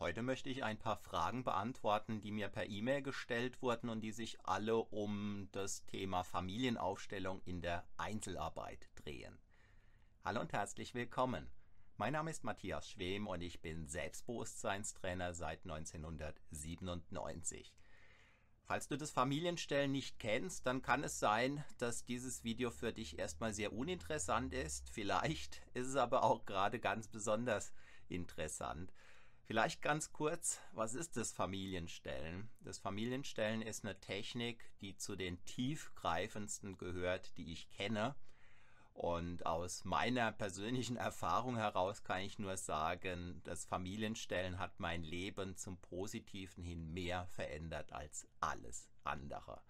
Heute möchte ich ein paar Fragen beantworten, die mir per E-Mail gestellt wurden und die sich alle um das Thema Familienaufstellung in der Einzelarbeit drehen. Hallo und herzlich willkommen. Mein Name ist Matthias Schwem und ich bin Selbstbewusstseinstrainer seit 1997. Falls du das Familienstellen nicht kennst, dann kann es sein, dass dieses Video für dich erstmal sehr uninteressant ist. Vielleicht ist es aber auch gerade ganz besonders interessant. Vielleicht ganz kurz, was ist das Familienstellen? Das Familienstellen ist eine Technik, die zu den tiefgreifendsten gehört, die ich kenne. Und aus meiner persönlichen Erfahrung heraus kann ich nur sagen, das Familienstellen hat mein Leben zum Positiven hin mehr verändert als alles andere.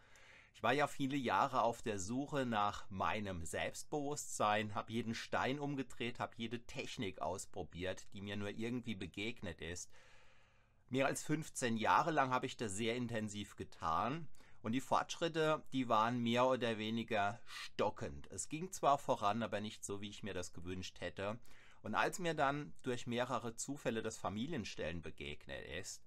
Ich war ja viele Jahre auf der Suche nach meinem Selbstbewusstsein, habe jeden Stein umgedreht, habe jede Technik ausprobiert, die mir nur irgendwie begegnet ist. Mehr als 15 Jahre lang habe ich das sehr intensiv getan und die Fortschritte, die waren mehr oder weniger stockend. Es ging zwar voran, aber nicht so, wie ich mir das gewünscht hätte. Und als mir dann durch mehrere Zufälle das Familienstellen begegnet ist,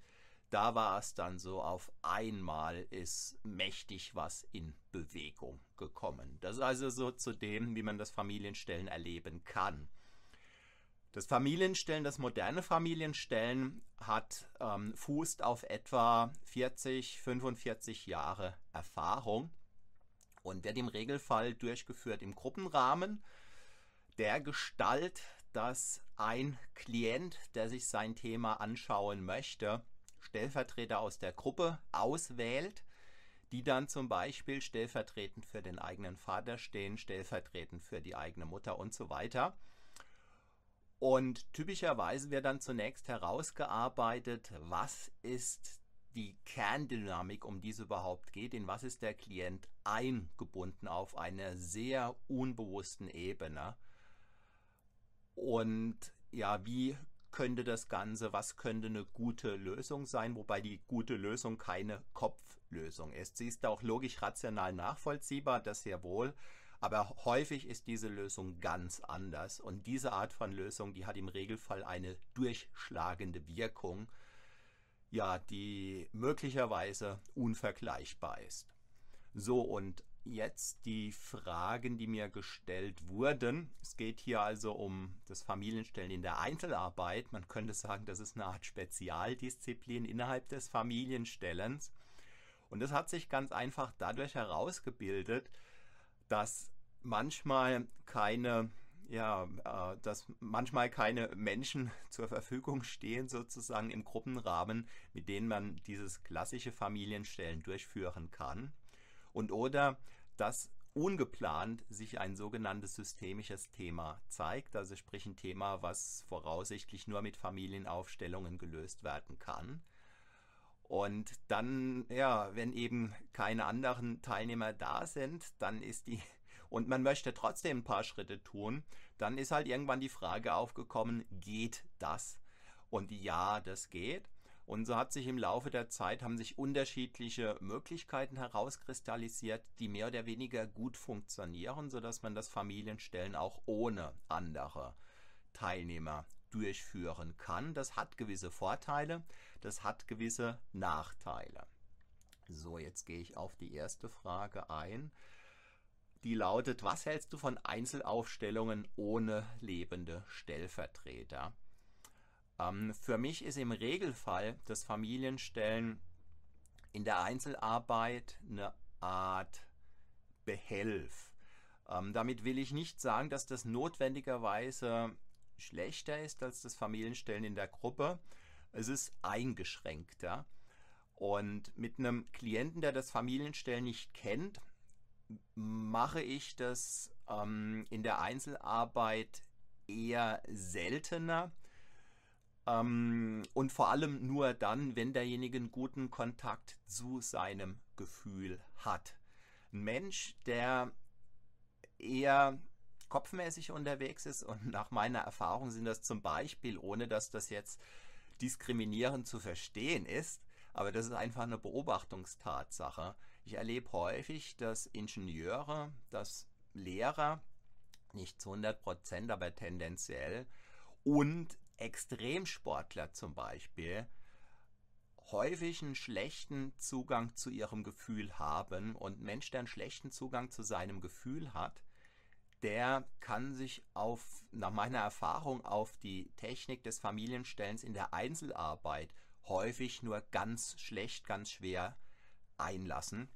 da war es dann so, auf einmal ist mächtig was in Bewegung gekommen. Das ist also so zu dem, wie man das Familienstellen erleben kann. Das Familienstellen, das moderne Familienstellen hat ähm, fußt auf etwa 40, 45 Jahre Erfahrung und wird im Regelfall durchgeführt im Gruppenrahmen der Gestalt, dass ein Klient, der sich sein Thema anschauen möchte, Stellvertreter aus der Gruppe auswählt, die dann zum Beispiel stellvertretend für den eigenen Vater stehen, stellvertretend für die eigene Mutter und so weiter. Und typischerweise wird dann zunächst herausgearbeitet, was ist die Kerndynamik, um die es überhaupt geht, in was ist der Klient eingebunden auf einer sehr unbewussten Ebene. Und ja, wie könnte das Ganze, was könnte eine gute Lösung sein, wobei die gute Lösung keine Kopflösung ist. Sie ist auch logisch rational nachvollziehbar, das sehr wohl, aber häufig ist diese Lösung ganz anders und diese Art von Lösung, die hat im Regelfall eine durchschlagende Wirkung, ja, die möglicherweise unvergleichbar ist. So und jetzt die Fragen, die mir gestellt wurden. Es geht hier also um das Familienstellen in der Einzelarbeit. Man könnte sagen, das ist eine Art Spezialdisziplin innerhalb des Familienstellens. Und das hat sich ganz einfach dadurch herausgebildet, dass manchmal keine ja, äh, dass manchmal keine Menschen zur Verfügung stehen, sozusagen im Gruppenrahmen, mit denen man dieses klassische Familienstellen durchführen kann und oder dass ungeplant sich ein sogenanntes systemisches Thema zeigt, also sprich ein Thema, was voraussichtlich nur mit Familienaufstellungen gelöst werden kann. Und dann, ja, wenn eben keine anderen Teilnehmer da sind, dann ist die, und man möchte trotzdem ein paar Schritte tun, dann ist halt irgendwann die Frage aufgekommen, geht das? Und ja, das geht. Und so hat sich im Laufe der Zeit haben sich unterschiedliche Möglichkeiten herauskristallisiert, die mehr oder weniger gut funktionieren, sodass man das Familienstellen auch ohne andere Teilnehmer durchführen kann. Das hat gewisse Vorteile, das hat gewisse Nachteile. So, jetzt gehe ich auf die erste Frage ein. Die lautet, was hältst du von Einzelaufstellungen ohne lebende Stellvertreter? Ähm, für mich ist im Regelfall das Familienstellen in der Einzelarbeit eine Art Behelf. Ähm, damit will ich nicht sagen, dass das notwendigerweise schlechter ist als das Familienstellen in der Gruppe. Es ist eingeschränkter. Und mit einem Klienten, der das Familienstellen nicht kennt, mache ich das ähm, in der Einzelarbeit eher seltener. Ähm, und vor allem nur dann, wenn derjenige einen guten Kontakt zu seinem Gefühl hat. Ein Mensch, der eher kopfmäßig unterwegs ist und nach meiner Erfahrung sind das zum Beispiel, ohne dass das jetzt diskriminierend zu verstehen ist, aber das ist einfach eine Beobachtungstatsache. Ich erlebe häufig, dass Ingenieure, dass Lehrer, nicht zu 100 Prozent, aber tendenziell, und Extremsportler zum Beispiel, häufig einen schlechten Zugang zu ihrem Gefühl haben. Und ein Mensch, der einen schlechten Zugang zu seinem Gefühl hat, der kann sich auf, nach meiner Erfahrung, auf die Technik des Familienstellens in der Einzelarbeit häufig nur ganz schlecht, ganz schwer einlassen.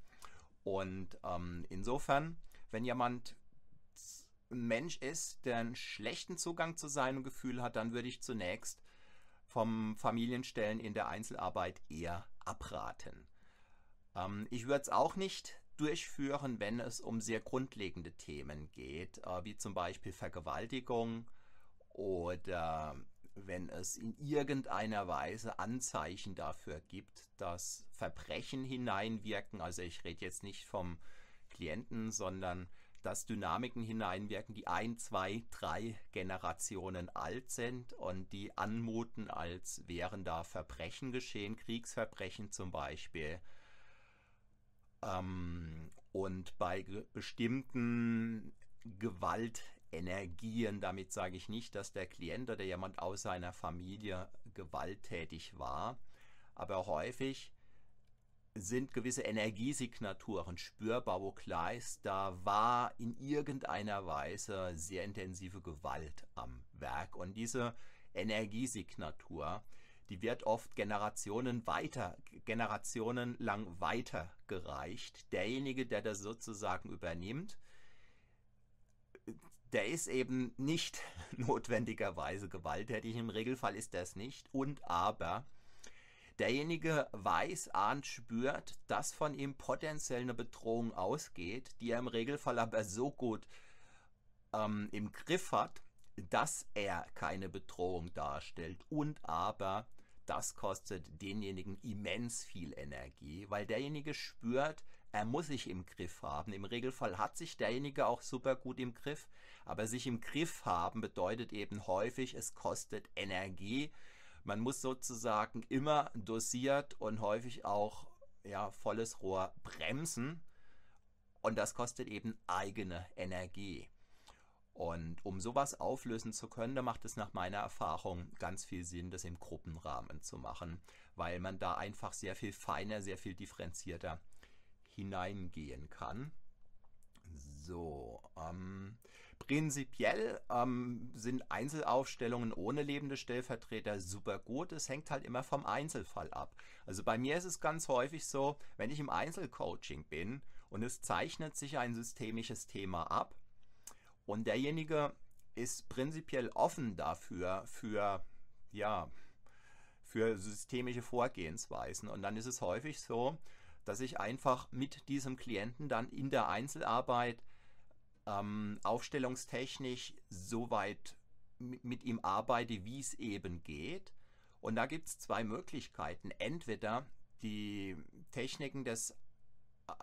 Und ähm, insofern, wenn jemand Mensch ist, der einen schlechten Zugang zu seinem Gefühl hat, dann würde ich zunächst vom Familienstellen in der Einzelarbeit eher abraten. Ähm, ich würde es auch nicht durchführen, wenn es um sehr grundlegende Themen geht, äh, wie zum Beispiel Vergewaltigung oder wenn es in irgendeiner Weise Anzeichen dafür gibt, dass Verbrechen hineinwirken. Also ich rede jetzt nicht vom Klienten, sondern dass Dynamiken hineinwirken, die ein, zwei, drei Generationen alt sind und die anmuten, als wären da Verbrechen geschehen, Kriegsverbrechen zum Beispiel. Ähm, und bei bestimmten Gewaltenergien, damit sage ich nicht, dass der Klient oder jemand aus seiner Familie gewalttätig war, aber häufig sind gewisse Energiesignaturen spürbar, wo klar da war in irgendeiner Weise sehr intensive Gewalt am Werk. Und diese Energiesignatur, die wird oft Generationen weiter, Generationen lang weitergereicht. Derjenige, der das sozusagen übernimmt, der ist eben nicht notwendigerweise gewalttätig. Im Regelfall ist das nicht. Und aber derjenige weiß, ahnt, spürt, dass von ihm potenziell eine Bedrohung ausgeht, die er im Regelfall aber so gut ähm, im Griff hat, dass er keine Bedrohung darstellt und aber das kostet denjenigen immens viel Energie, weil derjenige spürt, er muss sich im Griff haben. Im Regelfall hat sich derjenige auch super gut im Griff, aber sich im Griff haben bedeutet eben häufig, es kostet Energie. Man muss sozusagen immer dosiert und häufig auch ja, volles Rohr bremsen und das kostet eben eigene Energie. Und um sowas auflösen zu können, da macht es nach meiner Erfahrung ganz viel Sinn, das im Gruppenrahmen zu machen, weil man da einfach sehr viel feiner, sehr viel differenzierter hineingehen kann. So, ähm, prinzipiell ähm, sind Einzelaufstellungen ohne lebende Stellvertreter super gut. Es hängt halt immer vom Einzelfall ab. Also bei mir ist es ganz häufig so, wenn ich im Einzelcoaching bin und es zeichnet sich ein systemisches Thema ab, und derjenige ist prinzipiell offen dafür, für, ja, für systemische Vorgehensweisen. Und dann ist es häufig so, dass ich einfach mit diesem Klienten dann in der Einzelarbeit ähm, aufstellungstechnisch so weit mit ihm arbeite, wie es eben geht. Und da gibt es zwei Möglichkeiten. Entweder die Techniken des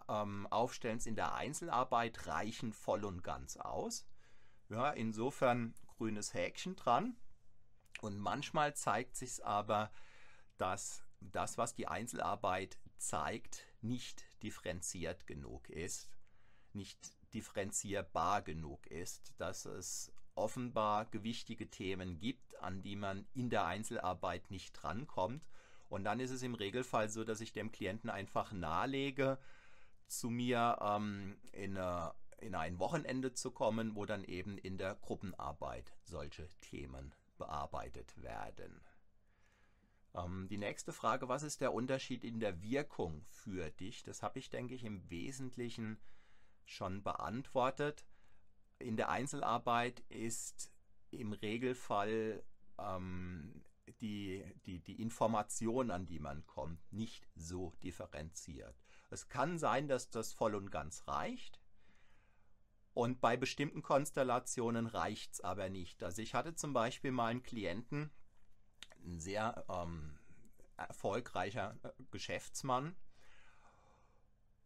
ähm, Aufstellens in der Einzelarbeit reichen voll und ganz aus. Ja, insofern grünes Häkchen dran. Und manchmal zeigt sich aber, dass das, was die Einzelarbeit zeigt, nicht differenziert genug ist, nicht differenzierbar genug ist, dass es offenbar gewichtige Themen gibt, an die man in der Einzelarbeit nicht drankommt. Und dann ist es im Regelfall so, dass ich dem Klienten einfach nahelege, zu mir ähm, in, eine, in ein Wochenende zu kommen, wo dann eben in der Gruppenarbeit solche Themen bearbeitet werden. Ähm, die nächste Frage, was ist der Unterschied in der Wirkung für dich? Das habe ich, denke ich, im Wesentlichen schon beantwortet. In der Einzelarbeit ist im Regelfall ähm, die, die, die Information, an die man kommt, nicht so differenziert. Es kann sein, dass das voll und ganz reicht. Und bei bestimmten Konstellationen reicht es aber nicht. Also ich hatte zum Beispiel mal einen Klienten, ein sehr ähm, erfolgreicher äh, Geschäftsmann.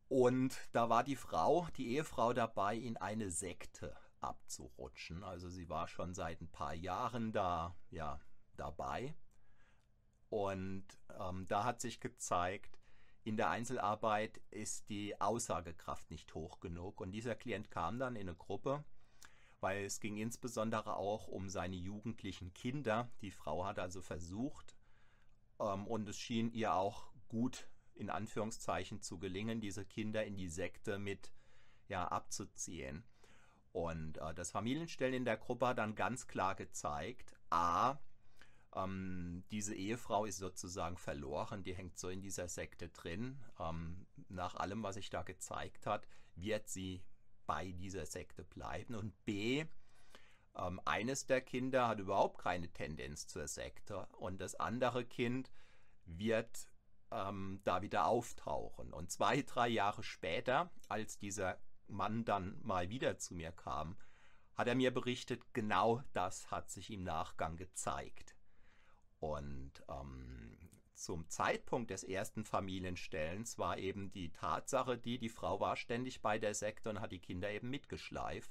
Und da war die Frau, die Ehefrau dabei, in eine Sekte abzurutschen. Also sie war schon seit ein paar Jahren da, ja, dabei. Und ähm, da hat sich gezeigt, in der Einzelarbeit ist die Aussagekraft nicht hoch genug. Und dieser Klient kam dann in eine Gruppe, weil es ging insbesondere auch um seine jugendlichen Kinder. Die Frau hat also versucht, ähm, und es schien ihr auch gut in Anführungszeichen zu gelingen, diese Kinder in die Sekte mit ja, abzuziehen. Und äh, das Familienstellen in der Gruppe hat dann ganz klar gezeigt, a, ähm, diese Ehefrau ist sozusagen verloren, die hängt so in dieser Sekte drin. Ähm, nach allem, was sich da gezeigt hat, wird sie bei dieser Sekte bleiben. Und b, ähm, eines der Kinder hat überhaupt keine Tendenz zur Sekte und das andere Kind wird ähm, da wieder auftauchen. Und zwei, drei Jahre später, als dieser Mann dann mal wieder zu mir kam, hat er mir berichtet, genau das hat sich im Nachgang gezeigt. Und ähm, zum Zeitpunkt des ersten Familienstellens war eben die Tatsache die, die Frau war ständig bei der Sekte und hat die Kinder eben mitgeschleift.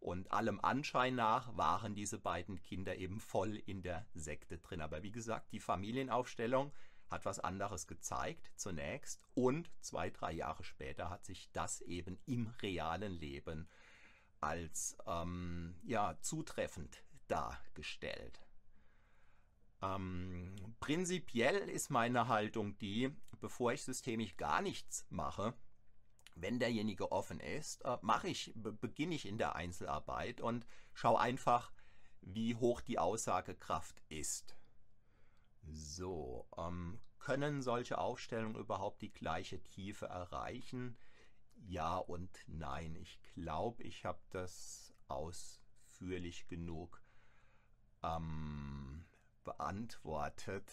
Und allem Anschein nach waren diese beiden Kinder eben voll in der Sekte drin. Aber wie gesagt, die Familienaufstellung hat was anderes gezeigt zunächst und zwei, drei Jahre später hat sich das eben im realen Leben als ähm, ja, zutreffend dargestellt. Ähm, prinzipiell ist meine Haltung die, bevor ich systemisch gar nichts mache, wenn derjenige offen ist, äh, mache ich, beginne ich in der Einzelarbeit und schaue einfach, wie hoch die Aussagekraft ist. So, ähm, können solche Aufstellungen überhaupt die gleiche Tiefe erreichen? Ja und nein. Ich glaube, ich habe das ausführlich genug ähm, beantwortet.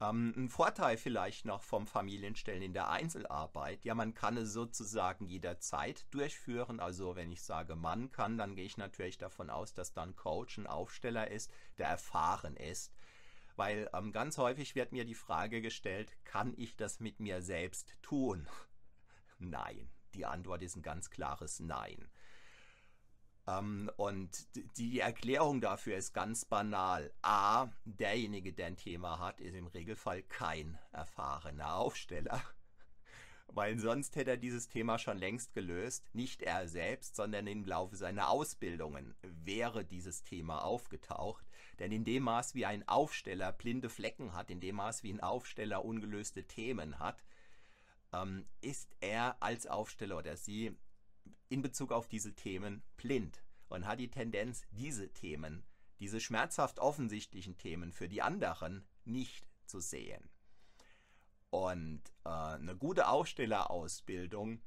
Ähm, ein Vorteil vielleicht noch vom Familienstellen in der Einzelarbeit. Ja, man kann es sozusagen jederzeit durchführen. Also wenn ich sage, man kann, dann gehe ich natürlich davon aus, dass dann Coach ein Aufsteller ist, der erfahren ist. Weil ähm, ganz häufig wird mir die Frage gestellt, kann ich das mit mir selbst tun? Nein. Die Antwort ist ein ganz klares Nein. Ähm, und die Erklärung dafür ist ganz banal. A, derjenige, der ein Thema hat, ist im Regelfall kein erfahrener Aufsteller. Weil sonst hätte er dieses Thema schon längst gelöst. Nicht er selbst, sondern im Laufe seiner Ausbildungen wäre dieses Thema aufgetaucht. Denn in dem Maß, wie ein Aufsteller blinde Flecken hat, in dem Maß, wie ein Aufsteller ungelöste Themen hat, ähm, ist er als Aufsteller oder sie in Bezug auf diese Themen blind und hat die Tendenz, diese Themen, diese schmerzhaft offensichtlichen Themen für die anderen nicht zu sehen. Und äh, eine gute Aufstellerausbildung,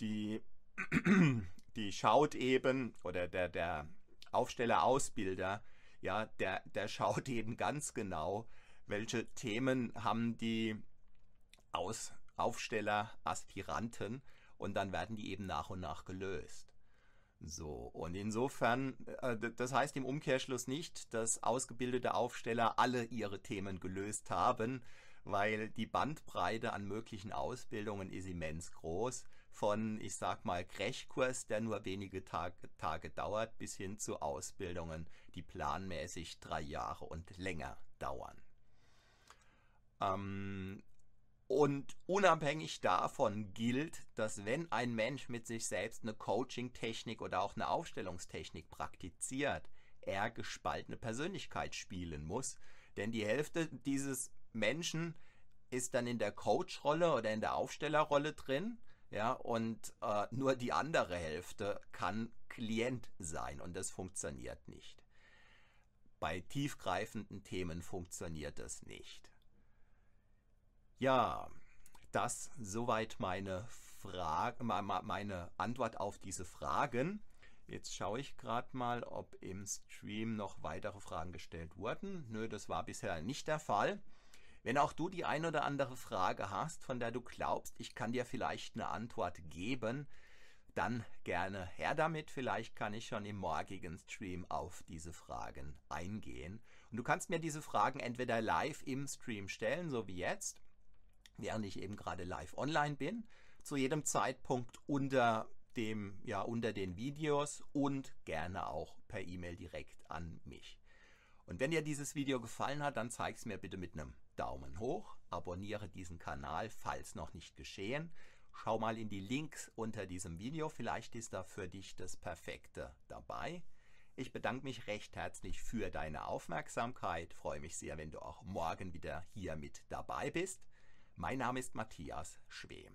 die, die schaut eben, oder der, der Aufstellerausbilder, ja, der, der schaut eben ganz genau, welche Themen haben die Aus Aufsteller, Aspiranten und dann werden die eben nach und nach gelöst. So, und insofern, äh, das heißt im Umkehrschluss nicht, dass ausgebildete Aufsteller alle ihre Themen gelöst haben, weil die Bandbreite an möglichen Ausbildungen ist immens groß. Von, ich sag mal, Crashkurs, der nur wenige Tage, Tage dauert, bis hin zu Ausbildungen, die planmäßig drei Jahre und länger dauern. Ähm, und unabhängig davon gilt, dass wenn ein Mensch mit sich selbst eine Coaching-Technik oder auch eine Aufstellungstechnik praktiziert, er gespaltene Persönlichkeit spielen muss. Denn die Hälfte dieses Menschen ist dann in der Coach-Rolle oder in der Aufstellerrolle drin. Ja, und äh, nur die andere Hälfte kann Klient sein und das funktioniert nicht. Bei tiefgreifenden Themen funktioniert das nicht. Ja, das soweit meine Frage, meine Antwort auf diese Fragen. Jetzt schaue ich gerade mal, ob im Stream noch weitere Fragen gestellt wurden. Nö, das war bisher nicht der Fall. Wenn auch du die ein oder andere Frage hast, von der du glaubst, ich kann dir vielleicht eine Antwort geben, dann gerne her damit. Vielleicht kann ich schon im morgigen Stream auf diese Fragen eingehen. Und du kannst mir diese Fragen entweder live im Stream stellen, so wie jetzt, während ich eben gerade live online bin, zu jedem Zeitpunkt unter dem, ja, unter den Videos und gerne auch per E-Mail direkt an mich. Und wenn dir dieses Video gefallen hat, dann zeig es mir bitte mit einem Daumen hoch, abonniere diesen Kanal, falls noch nicht geschehen. Schau mal in die Links unter diesem Video, vielleicht ist da für dich das Perfekte dabei. Ich bedanke mich recht herzlich für deine Aufmerksamkeit, freue mich sehr, wenn du auch morgen wieder hier mit dabei bist. Mein Name ist Matthias Schwem.